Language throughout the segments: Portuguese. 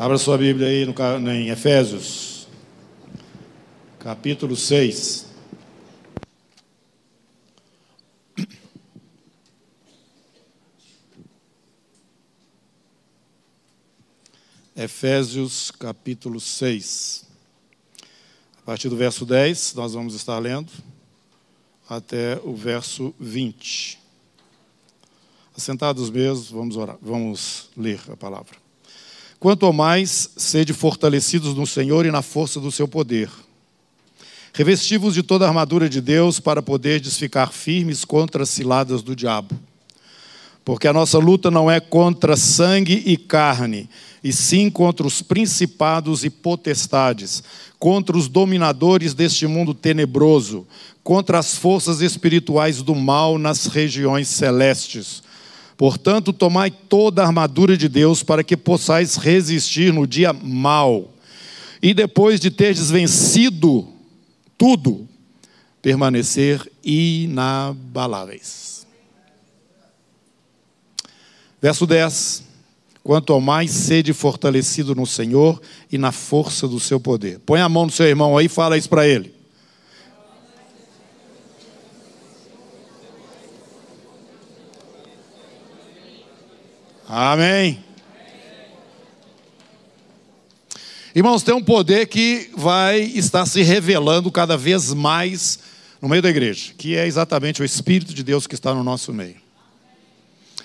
Abra sua Bíblia aí no, em Efésios, capítulo 6. Efésios capítulo 6. A partir do verso 10, nós vamos estar lendo até o verso 20. Assentados mesmo, vamos orar, vamos ler a palavra. Quanto mais, sede fortalecidos no Senhor e na força do seu poder. Revestivos de toda a armadura de Deus para poderdes ficar firmes contra as ciladas do diabo. Porque a nossa luta não é contra sangue e carne, e sim contra os principados e potestades, contra os dominadores deste mundo tenebroso, contra as forças espirituais do mal nas regiões celestes. Portanto, tomai toda a armadura de Deus para que possais resistir no dia mal. E depois de terdes vencido tudo, permanecer inabaláveis. Verso 10. Quanto ao mais sede fortalecido no Senhor e na força do seu poder. Põe a mão no seu irmão aí e fala isso para ele. Amém. Irmãos, tem um poder que vai estar se revelando cada vez mais no meio da igreja, que é exatamente o Espírito de Deus que está no nosso meio.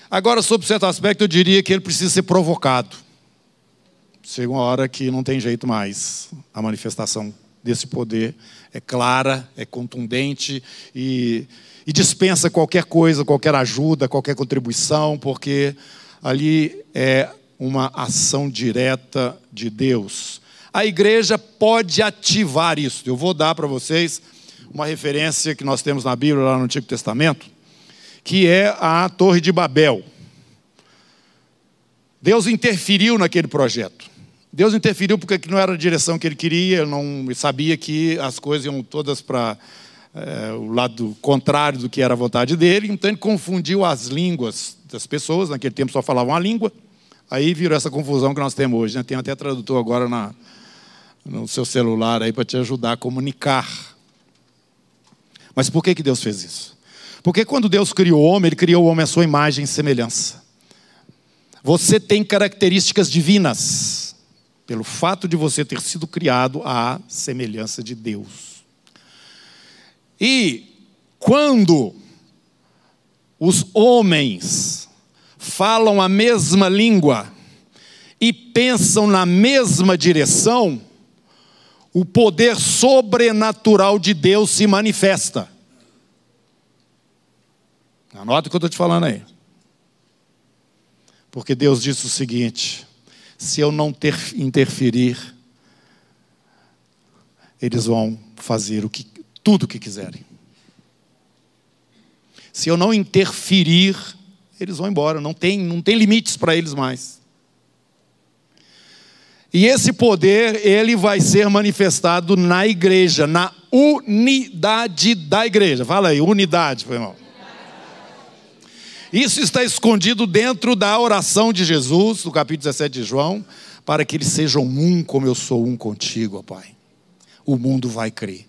Agora, sobre certo aspecto, eu diria que ele precisa ser provocado. Chega uma hora que não tem jeito mais. A manifestação desse poder é clara, é contundente e, e dispensa qualquer coisa, qualquer ajuda, qualquer contribuição, porque ali é uma ação direta de Deus. A igreja pode ativar isso. Eu vou dar para vocês uma referência que nós temos na Bíblia, lá no Antigo Testamento, que é a Torre de Babel. Deus interferiu naquele projeto. Deus interferiu porque não era a direção que ele queria, ele não sabia que as coisas iam todas para é, o lado contrário do que era a vontade dele, então ele confundiu as línguas das pessoas, naquele tempo só falavam a língua, aí virou essa confusão que nós temos hoje. Né? Tem até tradutor agora na, no seu celular aí para te ajudar a comunicar. Mas por que, que Deus fez isso? Porque quando Deus criou o homem, Ele criou o homem à sua imagem e semelhança. Você tem características divinas, pelo fato de você ter sido criado à semelhança de Deus. E quando os homens falam a mesma língua e pensam na mesma direção, o poder sobrenatural de Deus se manifesta. Anota o que eu estou te falando aí. Porque Deus disse o seguinte: se eu não ter, interferir, eles vão fazer o que, tudo o que quiserem. Se eu não interferir, eles vão embora. Não tem, não tem limites para eles mais. E esse poder, ele vai ser manifestado na igreja, na unidade da igreja. Fala aí, unidade, meu irmão. Isso está escondido dentro da oração de Jesus, no capítulo 17 de João, para que eles sejam um como eu sou um contigo, ó Pai. O mundo vai crer.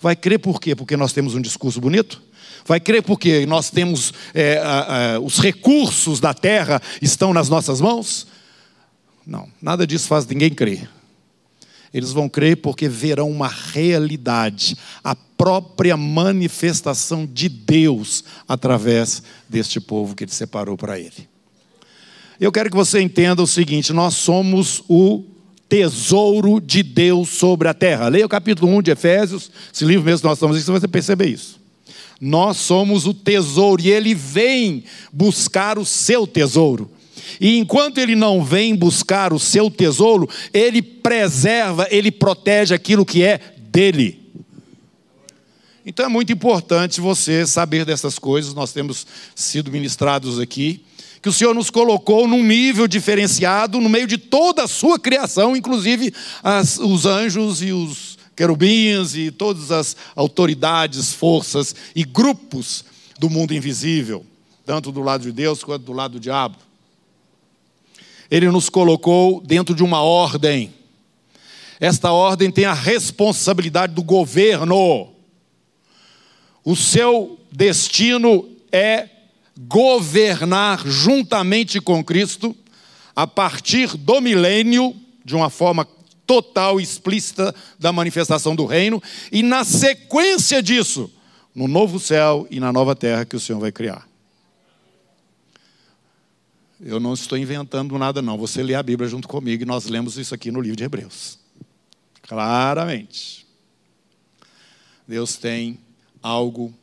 Vai crer por quê? Porque nós temos um discurso bonito? Vai crer porque nós temos é, a, a, os recursos da terra estão nas nossas mãos? Não, nada disso faz ninguém crer. Eles vão crer porque verão uma realidade, a própria manifestação de Deus através deste povo que ele separou para ele. Eu quero que você entenda o seguinte: nós somos o tesouro de Deus sobre a terra. Leia o capítulo 1 de Efésios, esse livro mesmo que nós estamos aqui, você vai perceber isso. Nós somos o tesouro e ele vem buscar o seu tesouro. E enquanto ele não vem buscar o seu tesouro, ele preserva, ele protege aquilo que é dele. Então é muito importante você saber dessas coisas, nós temos sido ministrados aqui, que o Senhor nos colocou num nível diferenciado no meio de toda a sua criação, inclusive as, os anjos e os querubins e todas as autoridades, forças e grupos do mundo invisível, tanto do lado de Deus quanto do lado do diabo. Ele nos colocou dentro de uma ordem. Esta ordem tem a responsabilidade do governo. O seu destino é governar juntamente com Cristo a partir do milênio, de uma forma total, explícita da manifestação do reino, e na sequência disso, no novo céu e na nova terra que o Senhor vai criar. Eu não estou inventando nada, não. Você lê a Bíblia junto comigo e nós lemos isso aqui no livro de Hebreus. Claramente. Deus tem algo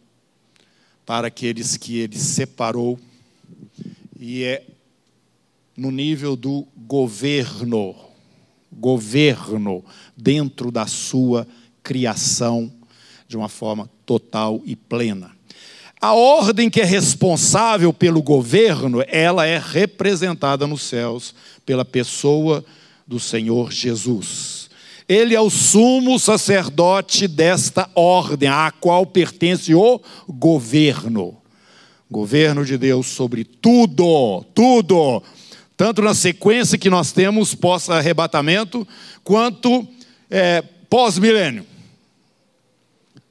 para aqueles que Ele separou e é no nível do governo governo dentro da sua criação de uma forma total e plena. A ordem que é responsável pelo governo, ela é representada nos céus pela pessoa do Senhor Jesus. Ele é o sumo sacerdote desta ordem, à qual pertence o governo. Governo de Deus sobre tudo, tudo tanto na sequência que nós temos pós-arrebatamento, quanto é, pós-milênio.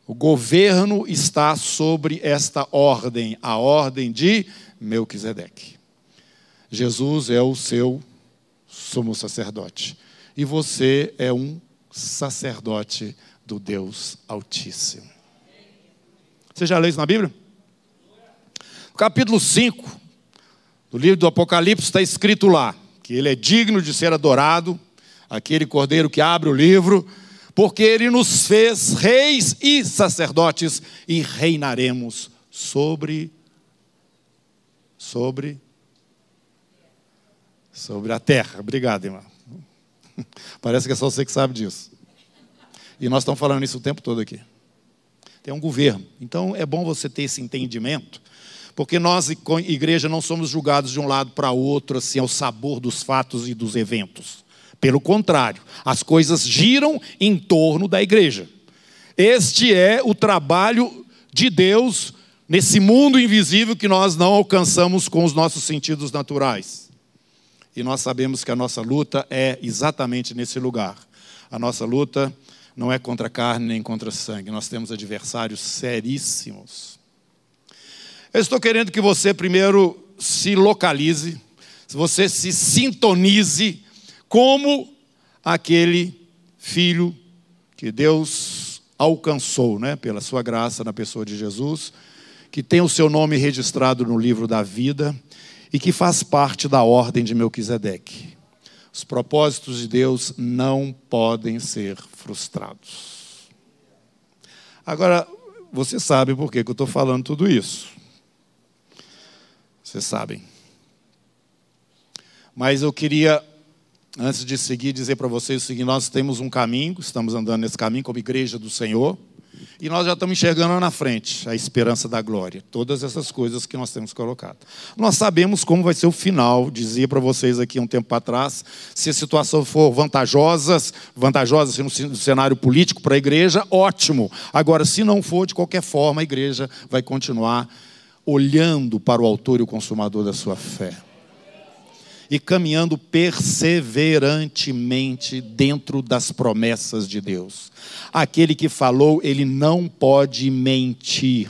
O governo está sobre esta ordem, a ordem de Melquisedeque. Jesus é o seu sumo sacerdote. E você é um sacerdote do Deus Altíssimo. Você já leu isso na Bíblia? Capítulo 5, no livro do Apocalipse está escrito lá que ele é digno de ser adorado, aquele cordeiro que abre o livro, porque ele nos fez reis e sacerdotes e reinaremos sobre sobre sobre a terra. Obrigado, irmão. Parece que é só você que sabe disso. E nós estamos falando isso o tempo todo aqui. Tem um governo. Então é bom você ter esse entendimento porque nós, igreja, não somos julgados de um lado para outro, assim, ao sabor dos fatos e dos eventos. Pelo contrário, as coisas giram em torno da igreja. Este é o trabalho de Deus nesse mundo invisível que nós não alcançamos com os nossos sentidos naturais. E nós sabemos que a nossa luta é exatamente nesse lugar. A nossa luta não é contra carne nem contra sangue, nós temos adversários seríssimos. Eu estou querendo que você primeiro se localize, você se sintonize como aquele filho que Deus alcançou, né, pela sua graça na pessoa de Jesus, que tem o seu nome registrado no livro da vida e que faz parte da ordem de Melquisedeque. Os propósitos de Deus não podem ser frustrados. Agora, você sabe por que eu estou falando tudo isso. Vocês sabem. Mas eu queria, antes de seguir, dizer para vocês o seguinte: nós temos um caminho, estamos andando nesse caminho como igreja do Senhor, e nós já estamos enxergando na frente a esperança da glória, todas essas coisas que nós temos colocado. Nós sabemos como vai ser o final, dizia para vocês aqui um tempo atrás, se a situação for vantajosa, vantajosa no cenário político para a igreja, ótimo. Agora, se não for, de qualquer forma, a igreja vai continuar olhando para o autor e o consumador da sua fé. E caminhando perseverantemente dentro das promessas de Deus. Aquele que falou, ele não pode mentir.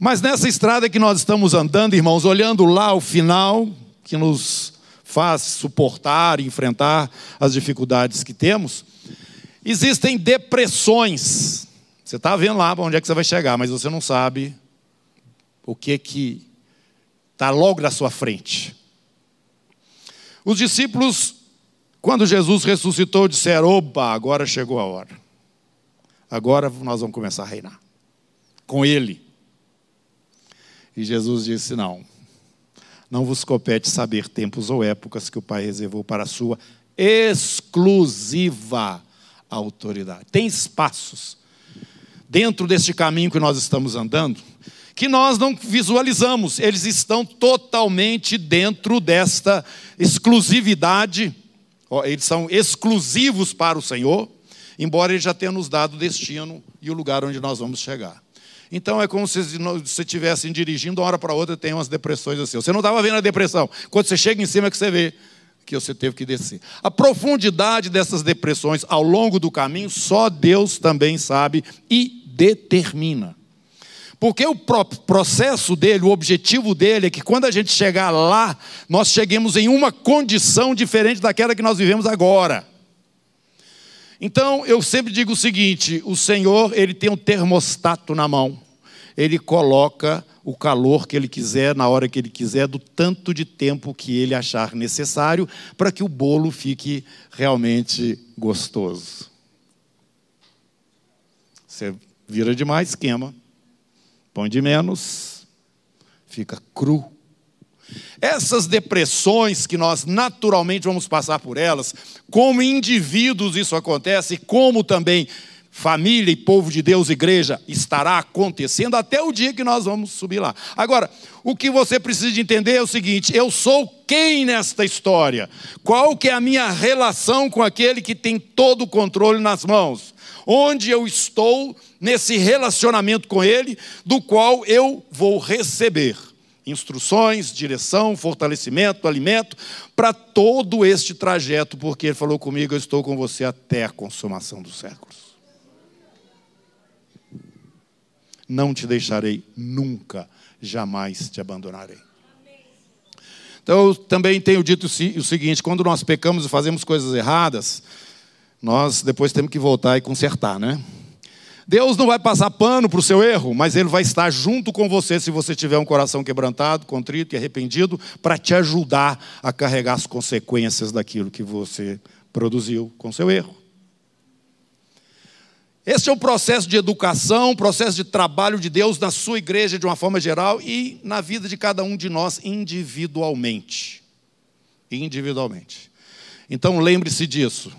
Mas nessa estrada que nós estamos andando, irmãos, olhando lá o final, que nos faz suportar e enfrentar as dificuldades que temos, existem depressões você está vendo lá onde é que você vai chegar, mas você não sabe o que que está logo na sua frente. Os discípulos, quando Jesus ressuscitou, disseram: Opa, agora chegou a hora. Agora nós vamos começar a reinar com Ele. E Jesus disse: Não, não vos compete saber tempos ou épocas que o Pai reservou para a sua exclusiva autoridade. Tem espaços dentro deste caminho que nós estamos andando, que nós não visualizamos, eles estão totalmente dentro desta exclusividade, eles são exclusivos para o Senhor, embora Ele já tenha nos dado o destino e o lugar onde nós vamos chegar. Então é como se você estivesse dirigindo uma hora para outra tem umas depressões assim. Você não estava vendo a depressão. Quando você chega em cima é que você vê que você teve que descer. A profundidade dessas depressões ao longo do caminho, só Deus também sabe e determina. Porque o processo dele, o objetivo dele é que quando a gente chegar lá, nós cheguemos em uma condição diferente daquela que nós vivemos agora. Então, eu sempre digo o seguinte: o Senhor, ele tem um termostato na mão. Ele coloca o calor que ele quiser, na hora que ele quiser, do tanto de tempo que ele achar necessário, para que o bolo fique realmente gostoso. Você vira demais, queima. Põe de menos, fica cru. Essas depressões que nós naturalmente vamos passar por elas, como indivíduos isso acontece, como também família e povo de Deus, igreja, estará acontecendo até o dia que nós vamos subir lá. Agora, o que você precisa de entender é o seguinte: eu sou quem nesta história? Qual que é a minha relação com aquele que tem todo o controle nas mãos? Onde eu estou nesse relacionamento com ele, do qual eu vou receber instruções, direção, fortalecimento, alimento para todo este trajeto, porque ele falou comigo, eu estou com você até a consumação dos séculos. não te deixarei nunca, jamais te abandonarei. Então, eu também tenho dito o seguinte: quando nós pecamos e fazemos coisas erradas, nós depois temos que voltar e consertar, né? Deus não vai passar pano para o seu erro, mas Ele vai estar junto com você se você tiver um coração quebrantado, contrito e arrependido, para te ajudar a carregar as consequências daquilo que você produziu com seu erro. Este é o processo de educação, processo de trabalho de Deus na sua igreja de uma forma geral e na vida de cada um de nós individualmente. Individualmente. Então lembre-se disso.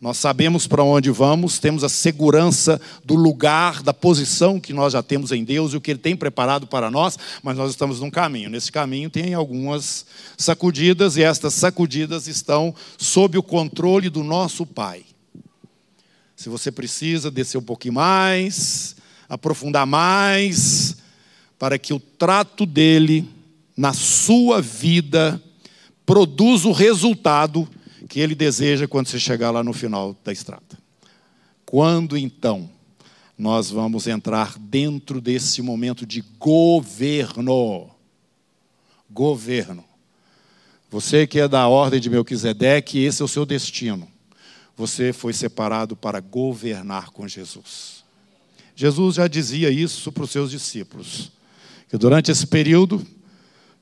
Nós sabemos para onde vamos, temos a segurança do lugar, da posição que nós já temos em Deus e o que Ele tem preparado para nós, mas nós estamos num caminho. Nesse caminho tem algumas sacudidas e estas sacudidas estão sob o controle do nosso Pai. Se você precisa descer um pouquinho mais, aprofundar mais, para que o trato dele na sua vida produza o resultado que ele deseja quando você chegar lá no final da estrada. Quando então nós vamos entrar dentro desse momento de governo? Governo. Você que é da ordem de Melquisedeque, esse é o seu destino você foi separado para governar com Jesus. Jesus já dizia isso para os seus discípulos, que durante esse período,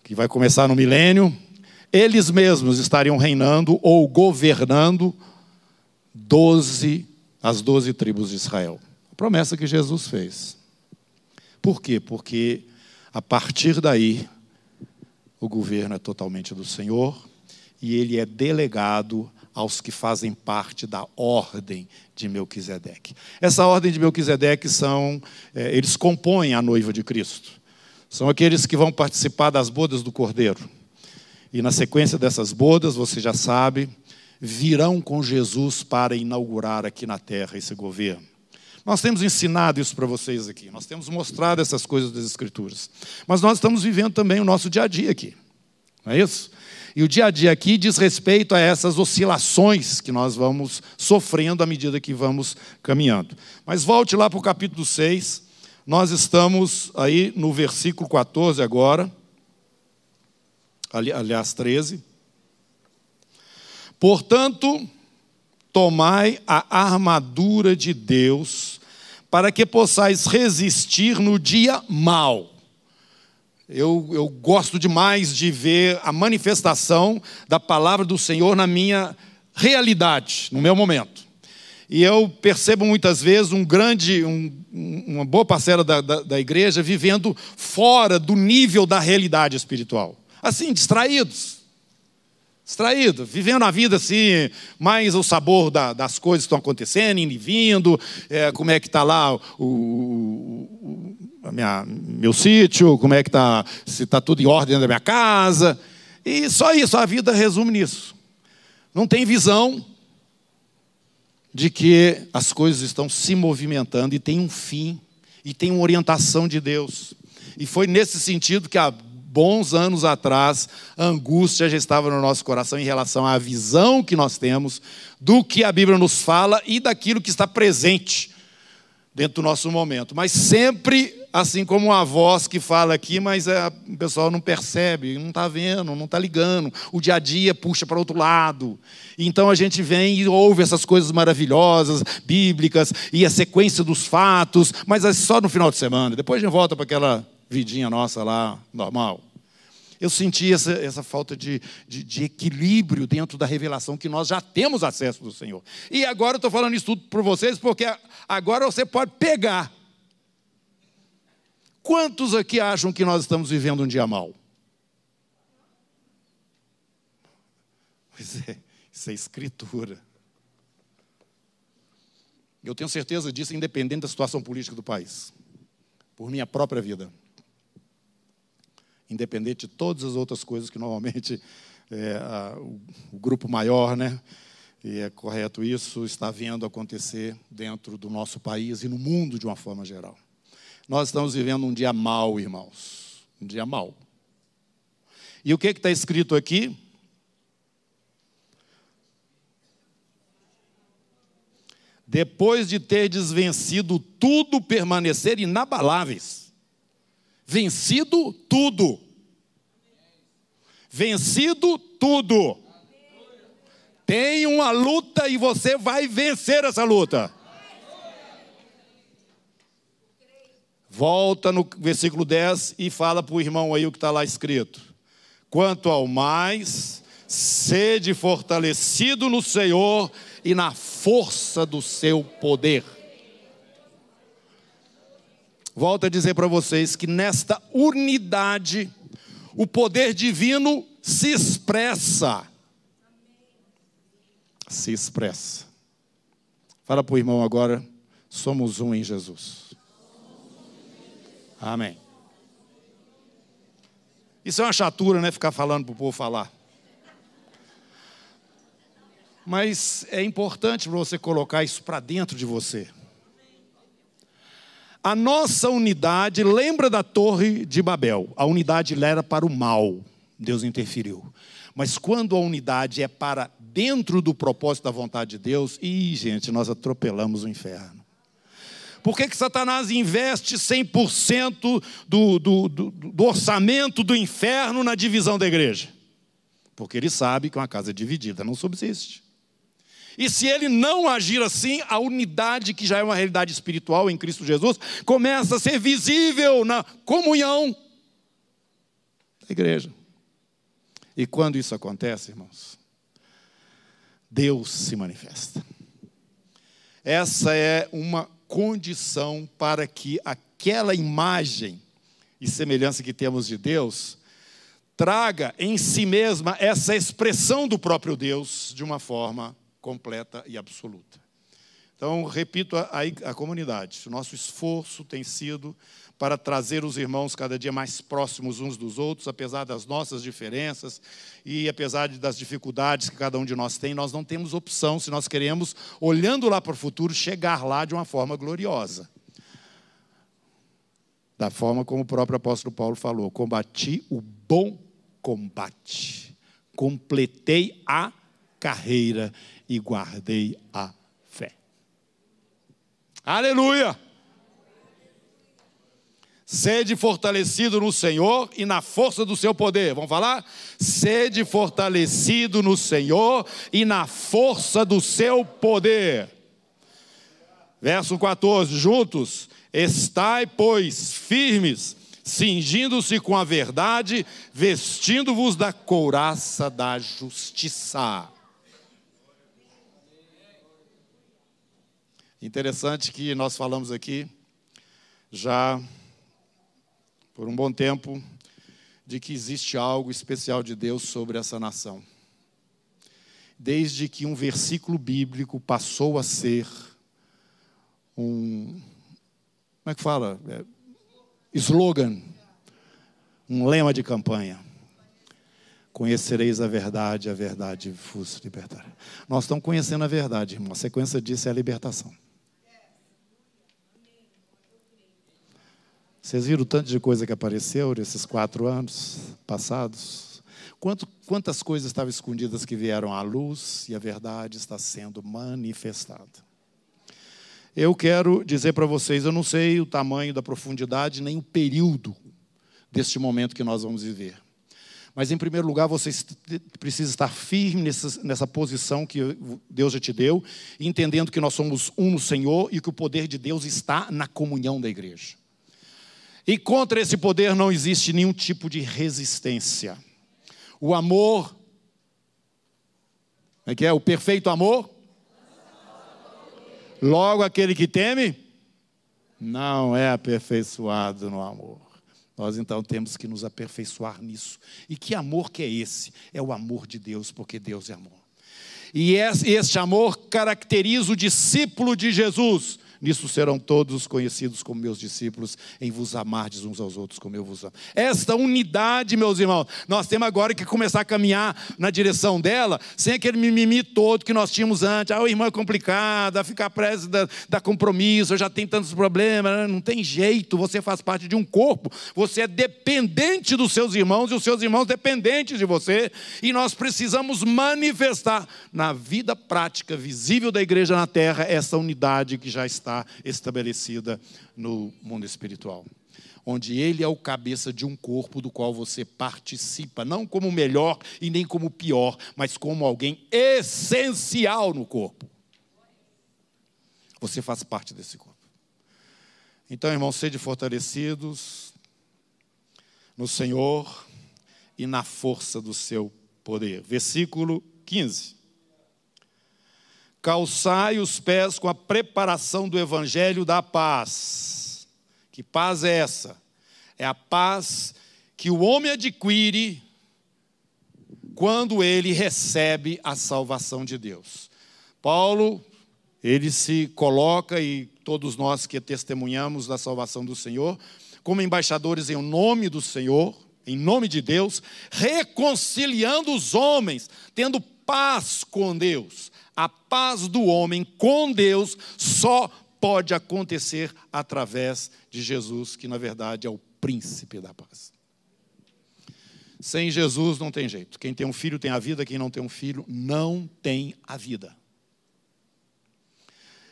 que vai começar no milênio, eles mesmos estariam reinando ou governando doze, as doze tribos de Israel. A promessa que Jesus fez. Por quê? Porque a partir daí, o governo é totalmente do Senhor e ele é delegado aos que fazem parte da ordem de Melquisedeque. Essa ordem de Melquisedeque são, é, eles compõem a noiva de Cristo. São aqueles que vão participar das bodas do Cordeiro. E na sequência dessas bodas, você já sabe, virão com Jesus para inaugurar aqui na terra esse governo. Nós temos ensinado isso para vocês aqui, nós temos mostrado essas coisas das Escrituras. Mas nós estamos vivendo também o nosso dia a dia aqui, não é isso? E o dia a dia aqui diz respeito a essas oscilações que nós vamos sofrendo à medida que vamos caminhando. Mas volte lá para o capítulo 6. Nós estamos aí no versículo 14 agora. Ali, aliás, 13. Portanto, tomai a armadura de Deus, para que possais resistir no dia mau eu, eu gosto demais de ver a manifestação da palavra do Senhor na minha realidade, no meu momento. E eu percebo muitas vezes um grande, um, uma boa parcela da, da, da, igreja vivendo fora do nível da realidade espiritual. Assim, distraídos. Distraídos, vivendo a vida assim, mais o sabor da, das coisas que estão acontecendo, indo e vindo, é, como é que está lá o, o, minha, meu sítio, como é que está, se está tudo em ordem dentro da minha casa. E só isso, a vida resume nisso. Não tem visão de que as coisas estão se movimentando e tem um fim e tem uma orientação de Deus. E foi nesse sentido que há bons anos atrás, a angústia já estava no nosso coração em relação à visão que nós temos do que a Bíblia nos fala e daquilo que está presente dentro do nosso momento. Mas sempre assim como uma voz que fala aqui, mas é, o pessoal não percebe, não está vendo, não está ligando. O dia a dia puxa para outro lado. Então a gente vem e ouve essas coisas maravilhosas, bíblicas, e a sequência dos fatos, mas é só no final de semana. Depois a gente volta para aquela vidinha nossa lá, normal. Eu senti essa, essa falta de, de, de, equilíbrio dentro da revelação que nós já temos acesso do Senhor. E agora eu estou falando isso tudo para vocês, porque agora você pode pegar Quantos aqui acham que nós estamos vivendo um dia mal? Pois é, isso é escritura. Eu tenho certeza disso, independente da situação política do país, por minha própria vida. Independente de todas as outras coisas que normalmente é, a, o, o grupo maior, né? E é correto isso, está vendo acontecer dentro do nosso país e no mundo de uma forma geral. Nós estamos vivendo um dia mau, irmãos. Um dia mau. E o que está escrito aqui? Depois de ter desvencido tudo, permanecer inabaláveis. Vencido tudo. Vencido tudo. Tem uma luta e você vai vencer essa luta. Volta no versículo 10 e fala para o irmão aí o que está lá escrito. Quanto ao mais, sede fortalecido no Senhor e na força do seu poder. Volto a dizer para vocês que nesta unidade, o poder divino se expressa. Se expressa. Fala para o irmão agora, somos um em Jesus. Amém. Isso é uma chatura, né? Ficar falando para o povo falar. Mas é importante para você colocar isso para dentro de você. A nossa unidade lembra da Torre de Babel. A unidade era para o mal. Deus interferiu. Mas quando a unidade é para dentro do propósito da vontade de Deus, e gente, nós atropelamos o inferno. Por que, que Satanás investe 100% do, do, do, do orçamento do inferno na divisão da igreja? Porque ele sabe que uma casa dividida não subsiste. E se ele não agir assim, a unidade, que já é uma realidade espiritual em Cristo Jesus, começa a ser visível na comunhão da igreja. E quando isso acontece, irmãos, Deus se manifesta. Essa é uma condição para que aquela imagem e semelhança que temos de Deus traga em si mesma essa expressão do próprio Deus de uma forma completa e absoluta. Então, repito a, a, comunidade, o nosso esforço tem sido para trazer os irmãos cada dia mais próximos uns dos outros, apesar das nossas diferenças e apesar das dificuldades que cada um de nós tem, nós não temos opção se nós queremos, olhando lá para o futuro, chegar lá de uma forma gloriosa. Da forma como o próprio apóstolo Paulo falou: combati o bom combate, completei a carreira e guardei a fé. Aleluia! Sede fortalecido no Senhor e na força do seu poder. Vamos falar? Sede fortalecido no Senhor e na força do seu poder. Verso 14: Juntos, estai, pois, firmes, cingindo-se com a verdade, vestindo-vos da couraça da justiça. Interessante que nós falamos aqui já por um bom tempo de que existe algo especial de Deus sobre essa nação. Desde que um versículo bíblico passou a ser um. Como é que fala? É, slogan, um lema de campanha. Conhecereis a verdade, a verdade vos libertará. Nós estamos conhecendo a verdade, irmão. A sequência disso é a libertação. Vocês viram o tanto de coisa que apareceu nesses quatro anos passados? Quanto, quantas coisas estavam escondidas que vieram à luz e a verdade está sendo manifestada? Eu quero dizer para vocês, eu não sei o tamanho da profundidade nem o período deste momento que nós vamos viver. Mas, em primeiro lugar, você precisa estar firme nessa, nessa posição que Deus já te deu, entendendo que nós somos um no Senhor e que o poder de Deus está na comunhão da igreja. E contra esse poder não existe nenhum tipo de resistência. O amor, é que é o perfeito amor? Logo aquele que teme não é aperfeiçoado no amor. Nós então temos que nos aperfeiçoar nisso. E que amor que é esse? É o amor de Deus, porque Deus é amor. E este amor caracteriza o discípulo de Jesus Nisso serão todos conhecidos como meus discípulos, em vos amardes uns aos outros como eu vos amo. Esta unidade, meus irmãos, nós temos agora que começar a caminhar na direção dela, sem aquele mimimi todo que nós tínhamos antes. Ah, o irmão é complicado, ficar preso da, da compromisso, já tem tantos problemas. Né? Não tem jeito, você faz parte de um corpo, você é dependente dos seus irmãos e os seus irmãos dependentes de você, e nós precisamos manifestar na vida prática, visível da igreja na terra, essa unidade que já está está estabelecida no mundo espiritual. Onde ele é o cabeça de um corpo do qual você participa, não como melhor e nem como pior, mas como alguém essencial no corpo. Você faz parte desse corpo. Então, irmãos, sede fortalecidos no Senhor e na força do seu poder. Versículo 15 calçai os pés com a preparação do evangelho da paz. Que paz é essa? É a paz que o homem adquire quando ele recebe a salvação de Deus. Paulo, ele se coloca, e todos nós que testemunhamos da salvação do Senhor, como embaixadores em nome do Senhor, em nome de Deus, reconciliando os homens, tendo paz com Deus a paz do homem com Deus só pode acontecer através de Jesus, que na verdade é o príncipe da paz. Sem Jesus não tem jeito. Quem tem um filho tem a vida, quem não tem um filho não tem a vida.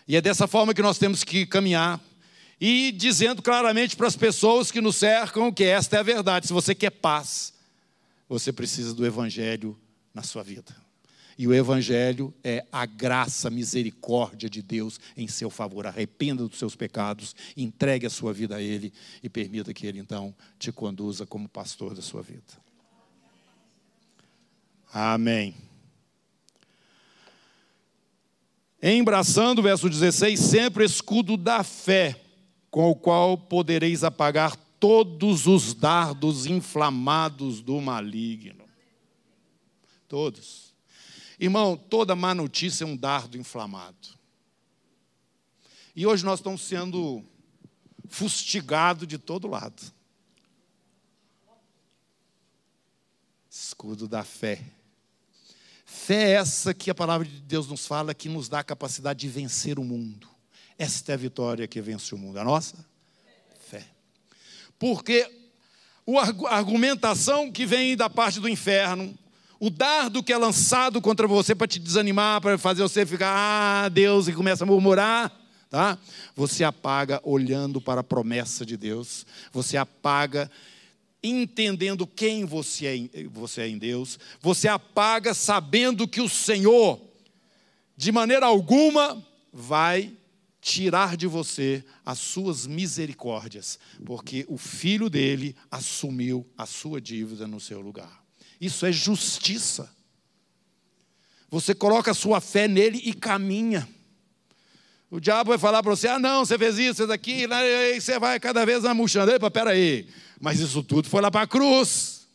E é dessa forma que nós temos que caminhar e dizendo claramente para as pessoas que nos cercam que esta é a verdade. Se você quer paz, você precisa do evangelho na sua vida. E o Evangelho é a graça, a misericórdia de Deus em seu favor. Arrependa dos seus pecados, entregue a sua vida a Ele e permita que Ele então te conduza como pastor da sua vida. Amém. Embraçando, verso 16, sempre escudo da fé, com o qual podereis apagar todos os dardos inflamados do maligno. Todos. Irmão, toda má notícia é um dardo inflamado. E hoje nós estamos sendo fustigados de todo lado. Escudo da fé. Fé é essa que a palavra de Deus nos fala que nos dá a capacidade de vencer o mundo. Esta é a vitória que vence o mundo. A nossa? Fé. Porque a argumentação que vem da parte do inferno, o dardo que é lançado contra você para te desanimar, para fazer você ficar, ah, Deus, e começa a murmurar, tá? Você apaga olhando para a promessa de Deus, você apaga entendendo quem você é, você é em Deus, você apaga sabendo que o Senhor, de maneira alguma, vai tirar de você as suas misericórdias, porque o filho dele assumiu a sua dívida no seu lugar. Isso é justiça. Você coloca a sua fé nele e caminha. O diabo vai falar para você: ah, não, você fez isso, fez aquilo, aí você vai cada vez murchando. Epa, peraí. Mas isso tudo foi lá para a cruz.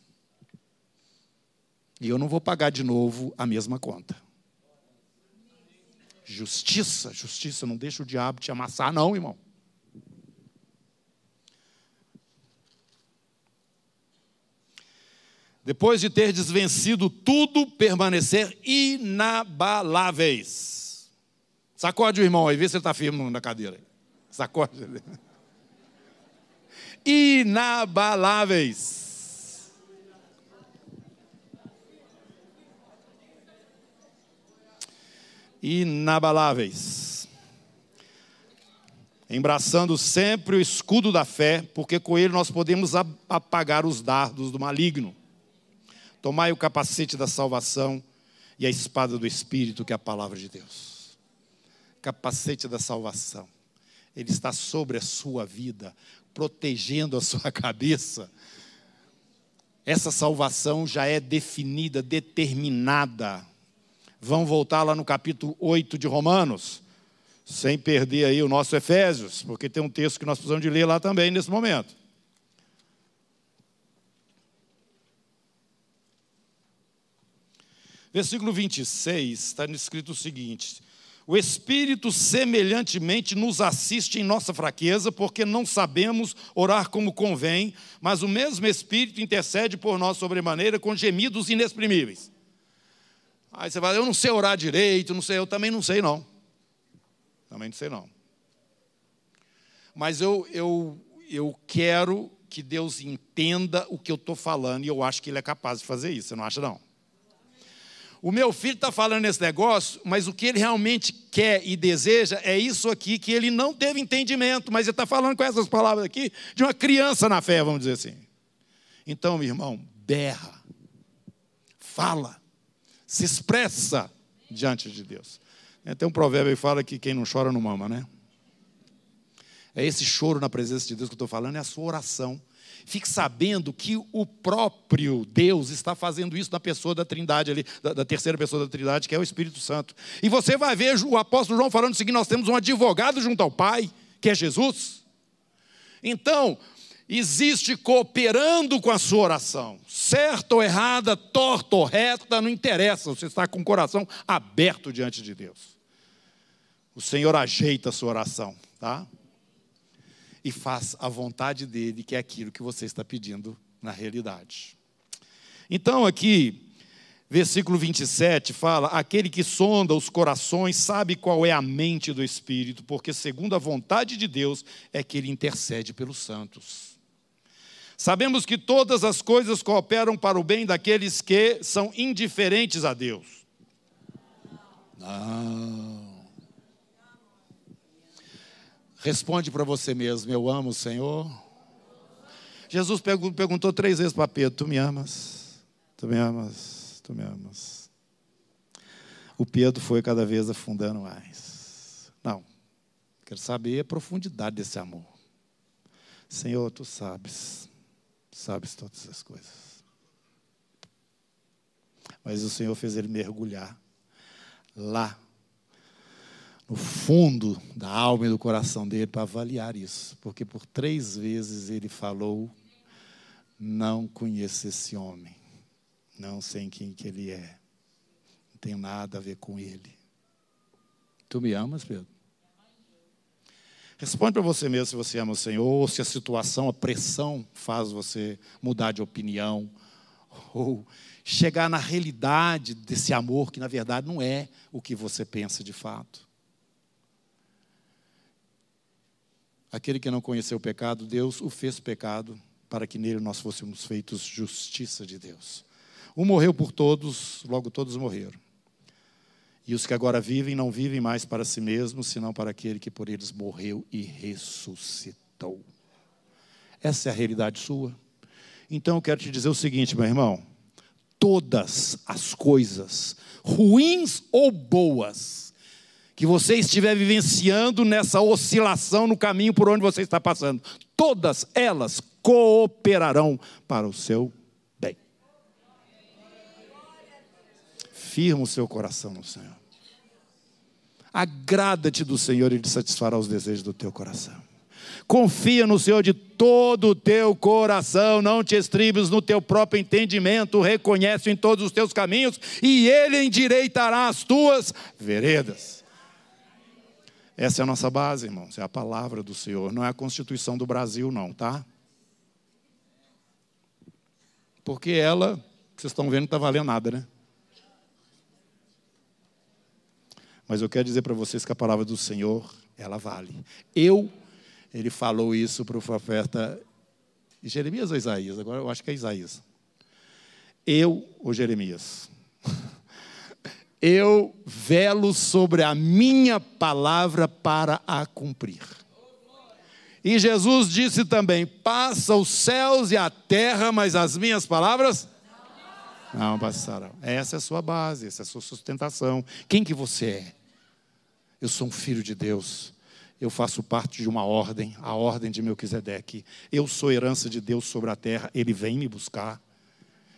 E eu não vou pagar de novo a mesma conta. Justiça, justiça, não deixa o diabo te amassar, não, irmão. Depois de ter desvencido tudo, permanecer inabaláveis. Sacode o irmão aí, vê se ele está firme na cadeira. Sacode. inabaláveis. Inabaláveis. Embraçando sempre o escudo da fé, porque com ele nós podemos apagar os dardos do maligno. Tomai o capacete da salvação e a espada do Espírito, que é a palavra de Deus. Capacete da salvação. Ele está sobre a sua vida, protegendo a sua cabeça. Essa salvação já é definida, determinada. Vamos voltar lá no capítulo 8 de Romanos, sem perder aí o nosso Efésios, porque tem um texto que nós precisamos de ler lá também nesse momento. Versículo 26 está escrito o seguinte: O Espírito semelhantemente nos assiste em nossa fraqueza, porque não sabemos orar como convém, mas o mesmo Espírito intercede por nós sobremaneira com gemidos inexprimíveis. Aí você fala, eu não sei orar direito, não sei, eu também não sei não. Também não sei não. Mas eu, eu, eu quero que Deus entenda o que eu estou falando, e eu acho que Ele é capaz de fazer isso, você não acha não? O meu filho está falando esse negócio, mas o que ele realmente quer e deseja é isso aqui, que ele não teve entendimento, mas ele está falando com essas palavras aqui de uma criança na fé, vamos dizer assim. Então, meu irmão, berra, fala, se expressa diante de Deus. Tem um provérbio que fala que quem não chora não mama, né? É esse choro na presença de Deus que eu estou falando, é a sua oração Fique sabendo que o próprio Deus está fazendo isso na pessoa da Trindade ali, da, da, terceira pessoa da Trindade, que é o Espírito Santo. E você vai ver o apóstolo João falando o seguinte: nós temos um advogado junto ao Pai, que é Jesus. Então, existe cooperando com a sua oração, certa ou errada, torta ou reta, não interessa, você está com o coração aberto diante de Deus. O Senhor ajeita a sua oração, tá? E faz a vontade dele, que é aquilo que você está pedindo na realidade. Então, aqui, versículo 27 fala: Aquele que sonda os corações sabe qual é a mente do Espírito, porque, segundo a vontade de Deus, é que ele intercede pelos santos. Sabemos que todas as coisas cooperam para o bem daqueles que são indiferentes a Deus. Não. Responde para você mesmo: Eu amo o Senhor. Jesus perguntou três vezes para Pedro: Tu me amas? Tu me amas? Tu me amas? O Pedro foi cada vez afundando mais. Não, quero saber a profundidade desse amor. Senhor, tu sabes, sabes todas as coisas. Mas o Senhor fez ele mergulhar lá no fundo da alma e do coração dele para avaliar isso, porque por três vezes ele falou: Não conheço esse homem, não sei quem que ele é, não tenho nada a ver com ele. Tu me amas, Pedro? Responde para você mesmo se você ama o Senhor, ou se a situação, a pressão faz você mudar de opinião, ou chegar na realidade desse amor que na verdade não é o que você pensa de fato. Aquele que não conheceu o pecado, Deus o fez pecado, para que nele nós fôssemos feitos justiça de Deus. Um morreu por todos, logo todos morreram. E os que agora vivem, não vivem mais para si mesmos, senão para aquele que por eles morreu e ressuscitou. Essa é a realidade sua. Então eu quero te dizer o seguinte, meu irmão: todas as coisas, ruins ou boas, que você estiver vivenciando nessa oscilação no caminho por onde você está passando, todas elas cooperarão para o seu bem. Firma o seu coração no Senhor. Agrada-te do Senhor e Ele satisfará os desejos do teu coração. Confia no Senhor de todo o teu coração, não te estribes no teu próprio entendimento, reconhece em todos os teus caminhos e Ele endireitará as tuas veredas. Essa é a nossa base, irmãos, é a palavra do Senhor, não é a Constituição do Brasil, não, tá? Porque ela, vocês estão vendo, não está valendo nada, né? Mas eu quero dizer para vocês que a palavra do Senhor, ela vale. Eu, ele falou isso para o profeta Jeremias ou Isaías? Agora eu acho que é Isaías. Eu, ou Jeremias, eu velo sobre a minha palavra para a cumprir. E Jesus disse também: Passa os céus e a terra, mas as minhas palavras não passarão. Essa é a sua base, essa é a sua sustentação. Quem que você é? Eu sou um filho de Deus. Eu faço parte de uma ordem, a ordem de Melquisedeque. Eu sou herança de Deus sobre a terra. Ele vem me buscar.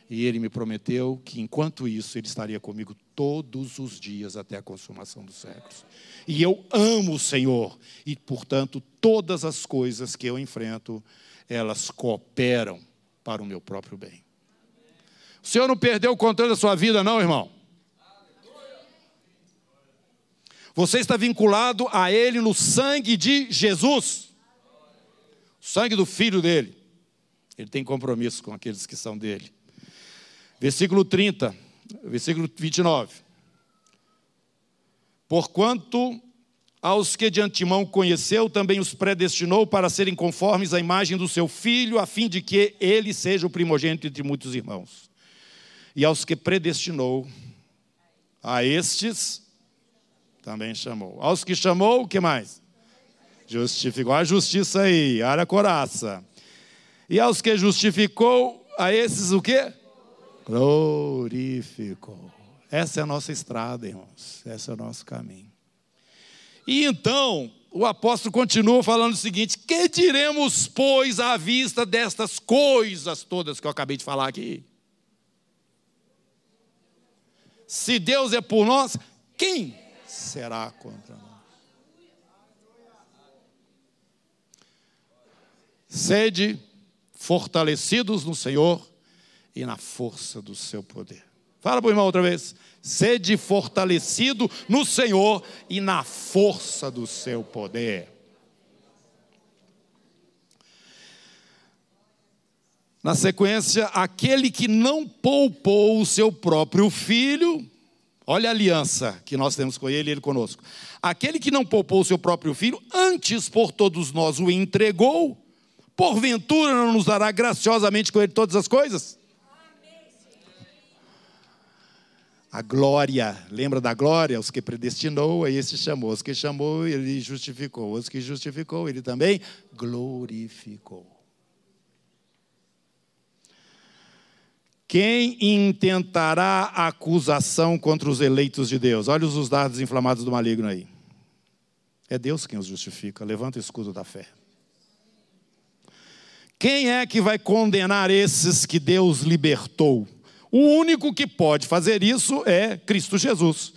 E ele me prometeu que enquanto isso ele estaria comigo todos os dias até a consumação dos séculos. E eu amo o Senhor e, portanto, todas as coisas que eu enfrento, elas cooperam para o meu próprio bem. O Senhor não perdeu o controle da sua vida, não, irmão. Você está vinculado a Ele no sangue de Jesus, o sangue do Filho dele. Ele tem compromisso com aqueles que são dele. Versículo 30, versículo 29. Porquanto aos que de antemão conheceu, também os predestinou para serem conformes à imagem do seu filho, a fim de que ele seja o primogênito entre muitos irmãos. E aos que predestinou, a estes também chamou. Aos que chamou, o que mais? Justificou. A justiça aí, área coraça. E aos que justificou, a esses o quê? Glorificou. Essa é a nossa estrada, irmãos. Esse é o nosso caminho. E então, o apóstolo continua falando o seguinte: Que diremos, pois, à vista destas coisas todas que eu acabei de falar aqui? Se Deus é por nós, quem será contra nós? Sede fortalecidos no Senhor e na força do seu poder. Fala para o irmão outra vez. Sede fortalecido no Senhor e na força do seu poder. Na sequência, aquele que não poupou o seu próprio filho, olha a aliança que nós temos com ele e ele conosco. Aquele que não poupou o seu próprio filho, antes por todos nós o entregou, porventura não nos dará graciosamente com ele todas as coisas? A glória. Lembra da glória? Os que predestinou, aí esse chamou. Os que chamou, ele justificou. Os que justificou, ele também glorificou. Quem intentará acusação contra os eleitos de Deus? Olha os dados inflamados do maligno aí. É Deus quem os justifica. Levanta o escudo da fé. Quem é que vai condenar esses que Deus libertou? O único que pode fazer isso é Cristo Jesus,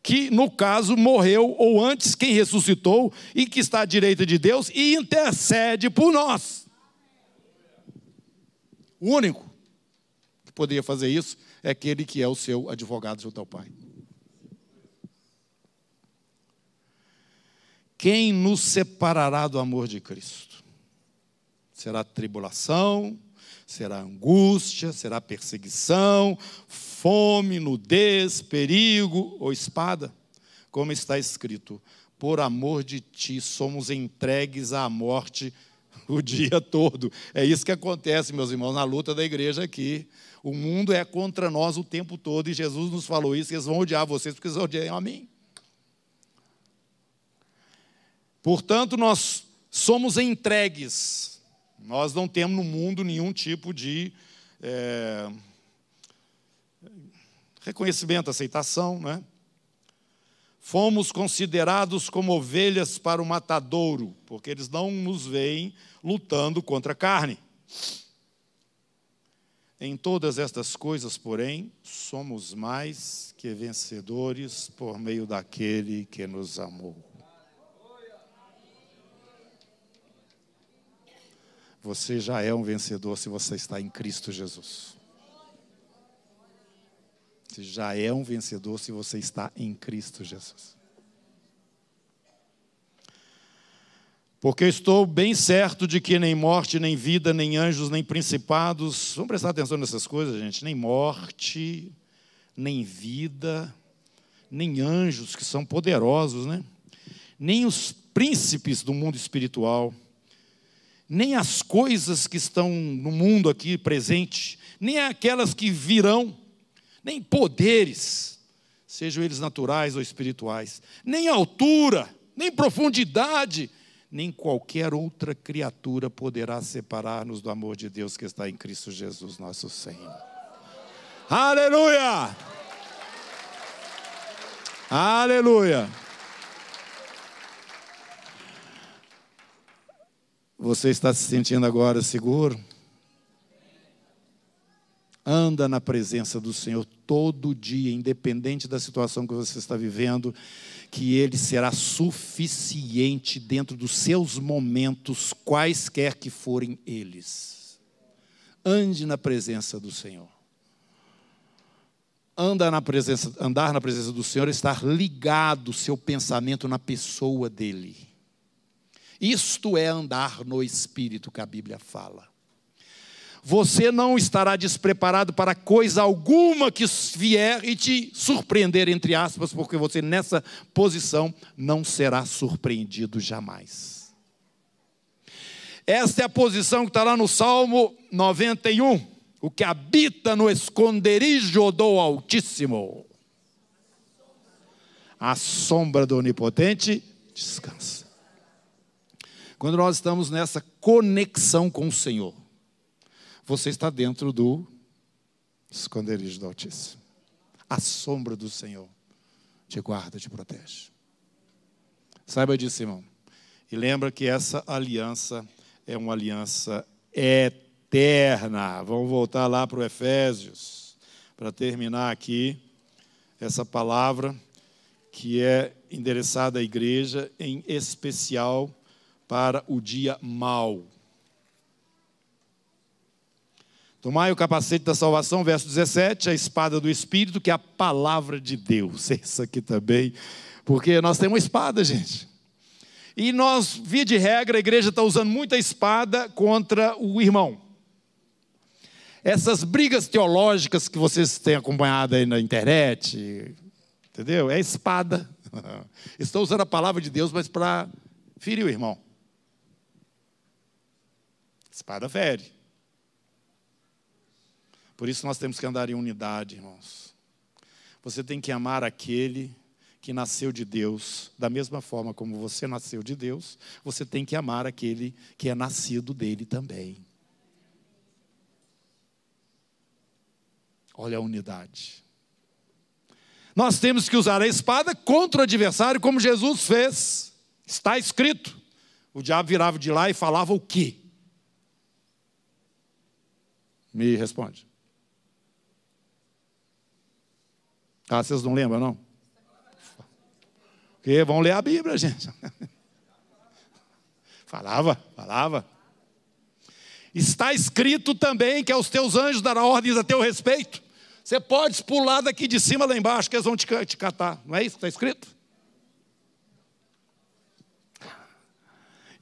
que no caso morreu ou antes quem ressuscitou e que está à direita de Deus e intercede por nós. O único que poderia fazer isso é aquele que é o seu advogado junto ao Pai. Quem nos separará do amor de Cristo? Será tribulação, será angústia, será perseguição, fome, nudez, perigo ou espada, como está escrito: por amor de ti somos entregues à morte o dia todo. É isso que acontece, meus irmãos, na luta da igreja aqui. O mundo é contra nós o tempo todo e Jesus nos falou isso, eles vão odiar vocês porque eles odeiam a mim. Portanto, nós somos entregues nós não temos no mundo nenhum tipo de é, reconhecimento, aceitação, né? Fomos considerados como ovelhas para o matadouro, porque eles não nos veem lutando contra a carne. Em todas estas coisas, porém, somos mais que vencedores por meio daquele que nos amou. Você já é um vencedor se você está em Cristo Jesus. Você já é um vencedor se você está em Cristo Jesus. Porque estou bem certo de que nem morte, nem vida, nem anjos, nem principados, vamos prestar atenção nessas coisas, gente, nem morte, nem vida, nem anjos que são poderosos, né? Nem os príncipes do mundo espiritual, nem as coisas que estão no mundo aqui presente, nem aquelas que virão, nem poderes, sejam eles naturais ou espirituais, nem altura, nem profundidade, nem qualquer outra criatura poderá separar-nos do amor de Deus que está em Cristo Jesus, nosso Senhor. Aleluia! Aleluia! Você está se sentindo agora seguro? Anda na presença do Senhor todo dia, independente da situação que você está vivendo, que Ele será suficiente dentro dos seus momentos, quaisquer que forem eles. Ande na presença do Senhor. Anda na presença, andar na presença do Senhor, estar ligado seu pensamento na pessoa dele. Isto é andar no Espírito que a Bíblia fala você não estará despreparado para coisa alguma que vier e te surpreender, entre aspas, porque você nessa posição não será surpreendido jamais. Esta é a posição que está lá no Salmo 91. O que habita no esconderijo do Altíssimo, a sombra do Onipotente descansa. Quando nós estamos nessa conexão com o Senhor, você está dentro do esconderijo do Altíssimo. A sombra do Senhor te guarda, te protege. Saiba disso, irmão. E lembra que essa aliança é uma aliança eterna. Vamos voltar lá para o Efésios, para terminar aqui essa palavra que é endereçada à igreja, em especial para o dia mau. Tomai o capacete da salvação, verso 17, a espada do Espírito, que é a palavra de Deus. Isso aqui também, porque nós temos espada, gente. E nós, via de regra, a igreja está usando muita espada contra o irmão. Essas brigas teológicas que vocês têm acompanhado aí na internet, entendeu? É espada. Estão usando a palavra de Deus, mas para ferir o irmão. Espada fere. Por isso nós temos que andar em unidade, irmãos. Você tem que amar aquele que nasceu de Deus, da mesma forma como você nasceu de Deus, você tem que amar aquele que é nascido dele também. Olha a unidade. Nós temos que usar a espada contra o adversário, como Jesus fez. Está escrito. O diabo virava de lá e falava o quê? Me responde. Ah, vocês não lembram, não? Porque vão ler a Bíblia, gente. Falava, falava. Está escrito também que aos teus anjos dará ordens a teu respeito. Você pode pular daqui de cima lá embaixo, que eles vão te, te catar. Não é isso que está escrito?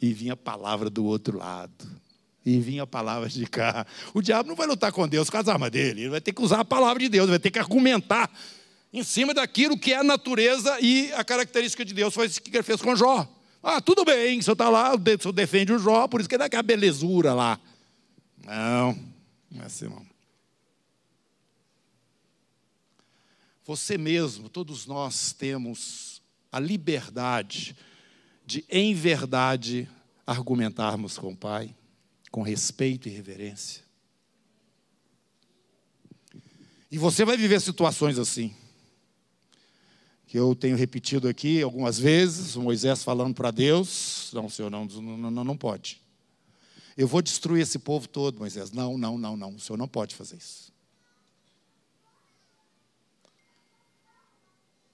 E vinha a palavra do outro lado. E vinha a palavra de cá. O diabo não vai lutar com Deus com as armas dele. Ele vai ter que usar a palavra de Deus, vai ter que argumentar em cima daquilo que é a natureza e a característica de Deus. Foi isso que ele fez com Jó. Ah, tudo bem, o senhor está lá, o senhor defende o Jó, por isso que dá aquela belezura lá. Não, não é assim não. Você mesmo, todos nós temos a liberdade de, em verdade, argumentarmos com o Pai, com respeito e reverência. E você vai viver situações assim que eu tenho repetido aqui algumas vezes, Moisés falando para Deus, não, Senhor, não, não, não pode. Eu vou destruir esse povo todo, Moisés. Não, não, não, não, o Senhor não pode fazer isso.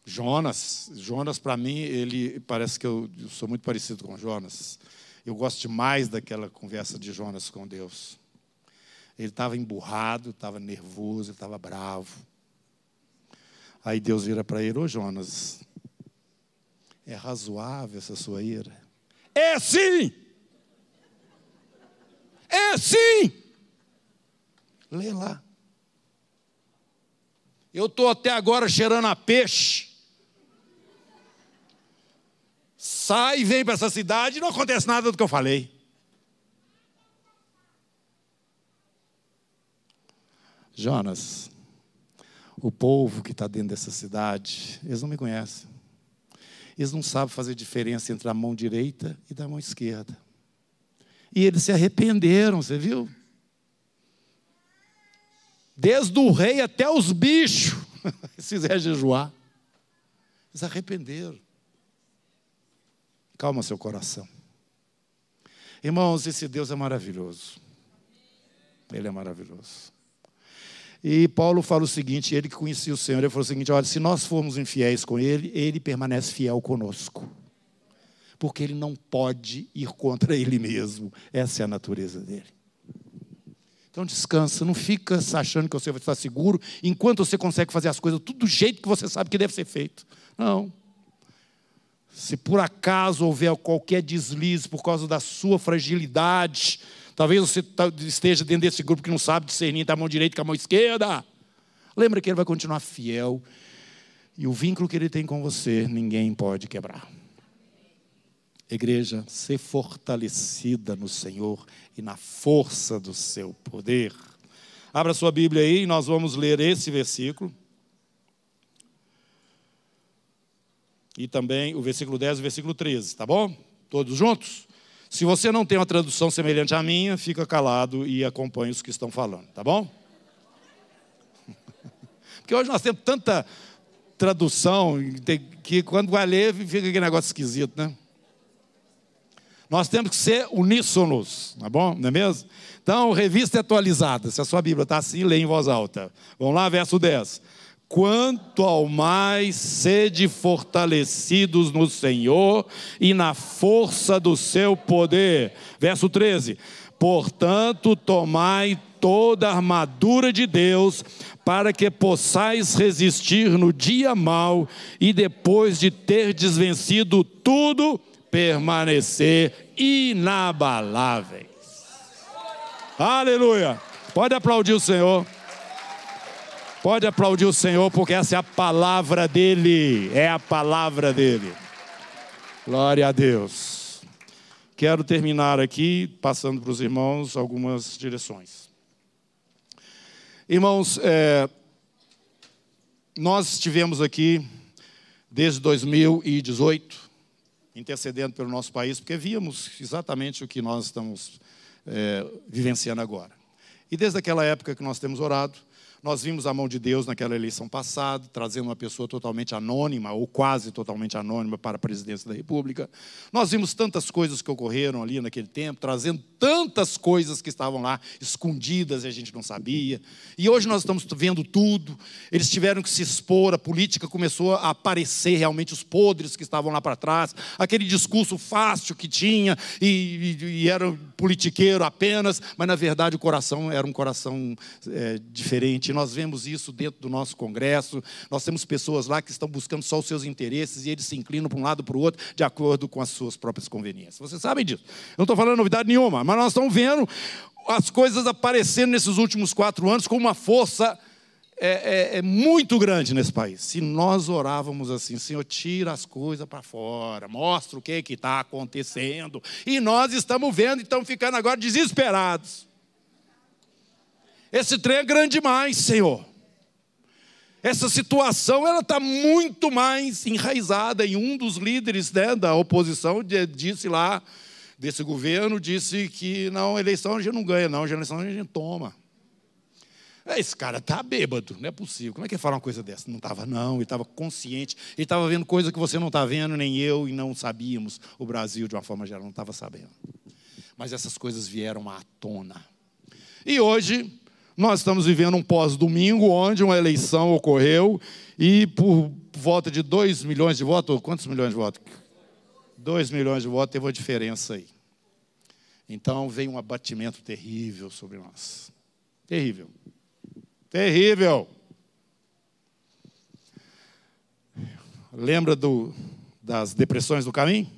Jonas, Jonas para mim, ele parece que eu, eu sou muito parecido com Jonas. Eu gosto demais daquela conversa de Jonas com Deus. Ele estava emburrado, estava nervoso, estava bravo. Aí Deus vira para ele: Ô Jonas, é razoável essa sua ira? É sim! É sim! Lê lá. Eu estou até agora cheirando a peixe. sai, vem para essa cidade e não acontece nada do que eu falei. Jonas, o povo que está dentro dessa cidade, eles não me conhecem. Eles não sabem fazer diferença entre a mão direita e da mão esquerda. E eles se arrependeram, você viu? Desde o rei até os bichos, se fizer jejuar, eles arrependeram. Calma seu coração. Irmãos, esse Deus é maravilhoso. Ele é maravilhoso. E Paulo fala o seguinte: ele que conhecia o Senhor, ele falou o seguinte: olha, se nós formos infiéis com ele, ele permanece fiel conosco. Porque ele não pode ir contra ele mesmo. Essa é a natureza dele. Então descansa, não fica achando que você vai estar seguro enquanto você consegue fazer as coisas tudo do jeito que você sabe que deve ser feito. Não. Se por acaso houver qualquer deslize por causa da sua fragilidade, talvez você tá, esteja dentro desse grupo que não sabe discernir entre a mão direita e a mão esquerda. Lembra que ele vai continuar fiel e o vínculo que ele tem com você, ninguém pode quebrar. Igreja, ser fortalecida no Senhor e na força do seu poder. Abra sua Bíblia aí e nós vamos ler esse versículo. E também o versículo 10 e o versículo 13, tá bom? Todos juntos? Se você não tem uma tradução semelhante à minha, fica calado e acompanhe os que estão falando, tá bom? Porque hoje nós temos tanta tradução que quando vai ler fica aquele negócio esquisito, né? Nós temos que ser uníssonos, tá bom? Não é mesmo? Então, revista atualizada. Se a sua Bíblia está assim, lê em voz alta. Vamos lá, verso 10. Quanto ao mais sede fortalecidos no Senhor e na força do seu poder. Verso 13. Portanto, tomai toda a armadura de Deus, para que possais resistir no dia mau e depois de ter desvencido tudo, permanecer inabaláveis. Aleluia! Pode aplaudir o Senhor. Pode aplaudir o Senhor, porque essa é a palavra dele. É a palavra dele. Glória a Deus. Quero terminar aqui, passando para os irmãos algumas direções. Irmãos, é, nós estivemos aqui desde 2018 intercedendo pelo nosso país, porque víamos exatamente o que nós estamos é, vivenciando agora. E desde aquela época que nós temos orado, nós vimos a mão de Deus naquela eleição passada, trazendo uma pessoa totalmente anônima, ou quase totalmente anônima, para a presidência da República. Nós vimos tantas coisas que ocorreram ali naquele tempo, trazendo tantas coisas que estavam lá escondidas e a gente não sabia. E hoje nós estamos vendo tudo. Eles tiveram que se expor, a política começou a aparecer realmente os podres que estavam lá para trás, aquele discurso fácil que tinha, e, e, e era politiqueiro apenas, mas na verdade o coração era um coração é, diferente nós vemos isso dentro do nosso Congresso. Nós temos pessoas lá que estão buscando só os seus interesses e eles se inclinam para um lado para o outro de acordo com as suas próprias conveniências. Vocês sabem disso. Eu não estou falando novidade nenhuma, mas nós estamos vendo as coisas aparecendo nesses últimos quatro anos com uma força é, é, é, muito grande nesse país. Se nós orávamos assim, Senhor, tira as coisas para fora, mostra o que está acontecendo. E nós estamos vendo e estamos ficando agora desesperados. Esse trem é grande demais, Senhor. Essa situação ela está muito mais enraizada. E um dos líderes né, da oposição disse lá, desse governo, disse que não, eleição a gente não ganha, não, eleição a gente toma. Esse cara está bêbado, não é possível. Como é que ele fala uma coisa dessa? Não estava, não, ele estava consciente, ele estava vendo coisa que você não está vendo, nem eu, e não sabíamos. O Brasil, de uma forma geral, não estava sabendo. Mas essas coisas vieram à tona. E hoje, nós estamos vivendo um pós-domingo, onde uma eleição ocorreu e por volta de 2 milhões de votos, quantos milhões de votos? 2 milhões de votos, teve uma diferença aí. Então veio um abatimento terrível sobre nós. Terrível. Terrível. Lembra do, das depressões do caminho?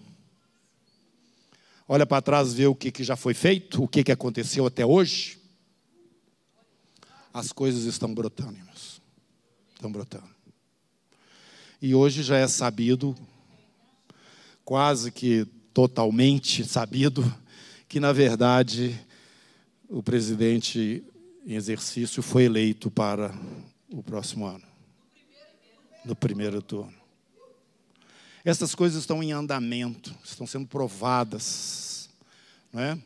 Olha para trás, vê o que, que já foi feito, o que, que aconteceu até hoje as coisas estão brotando, irmãos. Estão brotando. E hoje já é sabido, quase que totalmente sabido, que na verdade o presidente em exercício foi eleito para o próximo ano. No primeiro turno. Essas coisas estão em andamento, estão sendo provadas. Não é?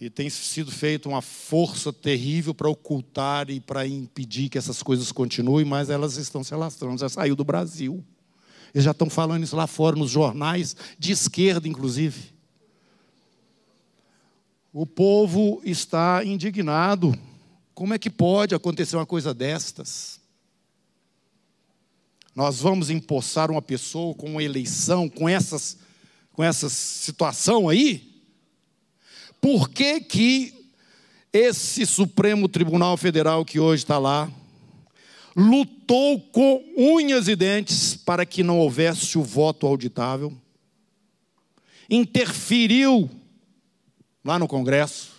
E tem sido feita uma força terrível para ocultar e para impedir que essas coisas continuem, mas elas estão se alastrando. Já saiu do Brasil. Eles já estão falando isso lá fora, nos jornais, de esquerda, inclusive. O povo está indignado. Como é que pode acontecer uma coisa destas? Nós vamos empossar uma pessoa com uma eleição, com essas, com essa situação aí? Por que, que esse Supremo Tribunal Federal que hoje está lá lutou com unhas e dentes para que não houvesse o voto auditável? Interferiu lá no Congresso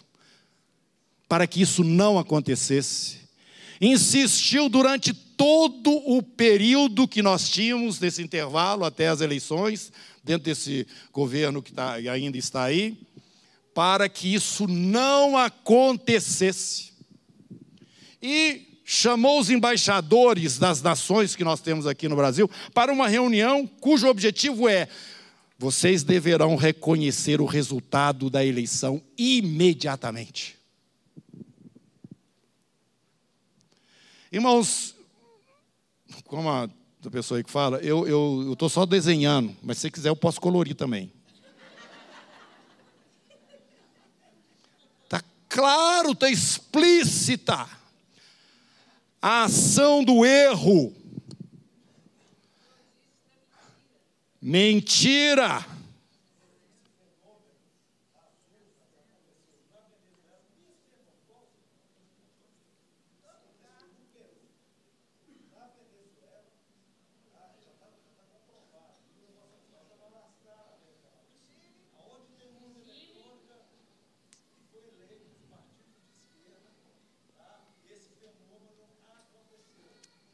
para que isso não acontecesse. Insistiu durante todo o período que nós tínhamos desse intervalo até as eleições, dentro desse governo que tá, ainda está aí, para que isso não acontecesse. E chamou os embaixadores das nações que nós temos aqui no Brasil para uma reunião cujo objetivo é: vocês deverão reconhecer o resultado da eleição imediatamente. Irmãos, como a pessoa aí que fala, eu estou só desenhando, mas se quiser eu posso colorir também. Claro, está explícita a ação do erro. Mentira.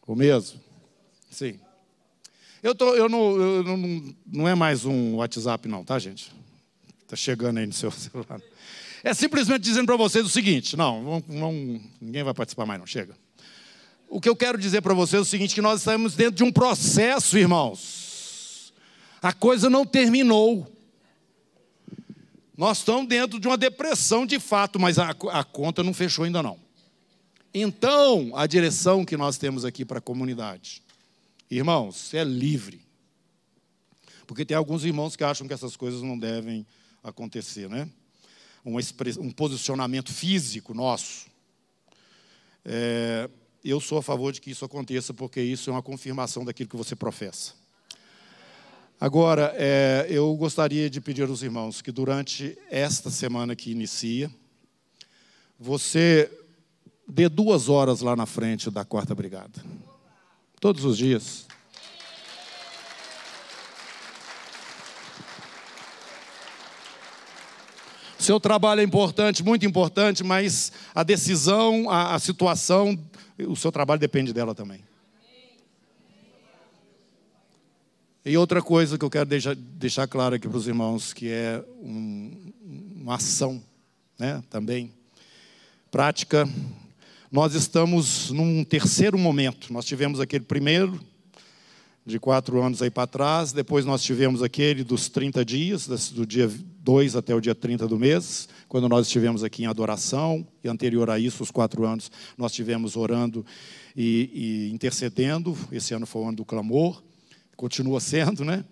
O mesmo? Sim. Eu, tô, eu, não, eu não, não é mais um WhatsApp, não, tá, gente? Está chegando aí no seu celular. É simplesmente dizendo para vocês o seguinte: não, não, ninguém vai participar mais, não, chega. O que eu quero dizer para vocês é o seguinte: que nós estamos dentro de um processo, irmãos. A coisa não terminou. Nós estamos dentro de uma depressão de fato, mas a, a conta não fechou ainda não. Então, a direção que nós temos aqui para a comunidade. Irmãos, você é livre. Porque tem alguns irmãos que acham que essas coisas não devem acontecer, né? Um, um posicionamento físico nosso. É, eu sou a favor de que isso aconteça, porque isso é uma confirmação daquilo que você professa. Agora, é, eu gostaria de pedir aos irmãos que durante esta semana que inicia, você dê duas horas lá na frente da quarta brigada. Todos os dias. Seu trabalho é importante, muito importante, mas a decisão, a, a situação, o seu trabalho depende dela também. E outra coisa que eu quero deixar, deixar claro aqui para os irmãos, que é um, uma ação, né, também, prática, nós estamos num terceiro momento. Nós tivemos aquele primeiro, de quatro anos aí para trás, depois nós tivemos aquele dos 30 dias, do dia 2 até o dia 30 do mês, quando nós estivemos aqui em adoração, e anterior a isso, os quatro anos, nós estivemos orando e, e intercedendo. Esse ano foi o ano do clamor, continua sendo, né?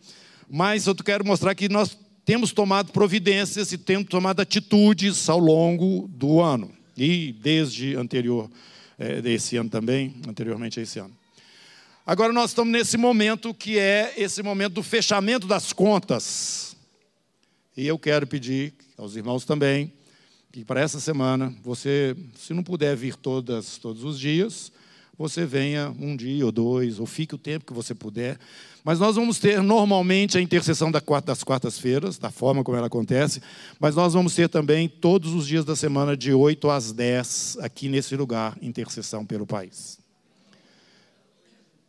Mas eu quero mostrar que nós temos tomado providências e temos tomado atitudes ao longo do ano e desde anterior é, desse ano também, anteriormente a esse ano. Agora nós estamos nesse momento que é esse momento do fechamento das contas. E eu quero pedir aos irmãos também que para essa semana você, se não puder vir todas, todos os dias, você venha um dia ou dois, ou fique o tempo que você puder. Mas nós vamos ter normalmente a intercessão das quartas-feiras, da forma como ela acontece, mas nós vamos ter também todos os dias da semana, de 8 às 10, aqui nesse lugar, intercessão pelo país.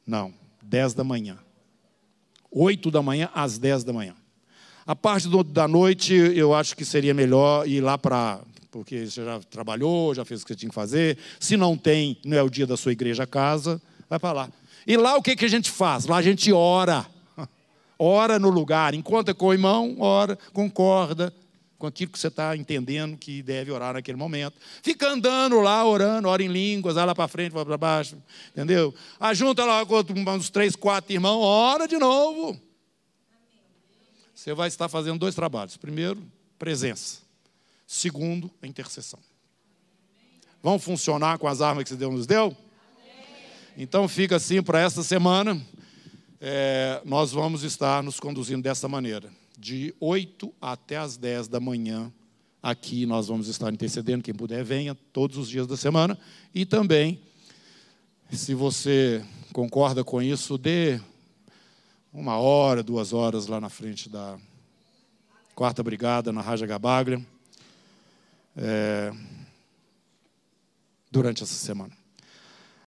Não, 10 da manhã. 8 da manhã às 10 da manhã. A parte do, da noite, eu acho que seria melhor ir lá para porque você já trabalhou, já fez o que você tinha que fazer. Se não tem, não é o dia da sua igreja casa, vai para lá. E lá o que, que a gente faz? Lá a gente ora. Ora no lugar, encontra com o irmão, ora, concorda com aquilo que você está entendendo que deve orar naquele momento. Fica andando lá, orando, ora em línguas, vai lá para frente, vai para baixo, entendeu? Ajunta lá com uns três, quatro irmãos, ora de novo. Você vai estar fazendo dois trabalhos. Primeiro, presença. Segundo, a intercessão. Vão funcionar com as armas que Deus nos deu? Então fica assim para esta semana. É, nós vamos estar nos conduzindo dessa maneira. De 8 até as 10 da manhã, aqui nós vamos estar intercedendo. Quem puder, venha todos os dias da semana. E também, se você concorda com isso, dê uma hora, duas horas lá na frente da quarta brigada, na Raja Gabagra, é, durante essa semana.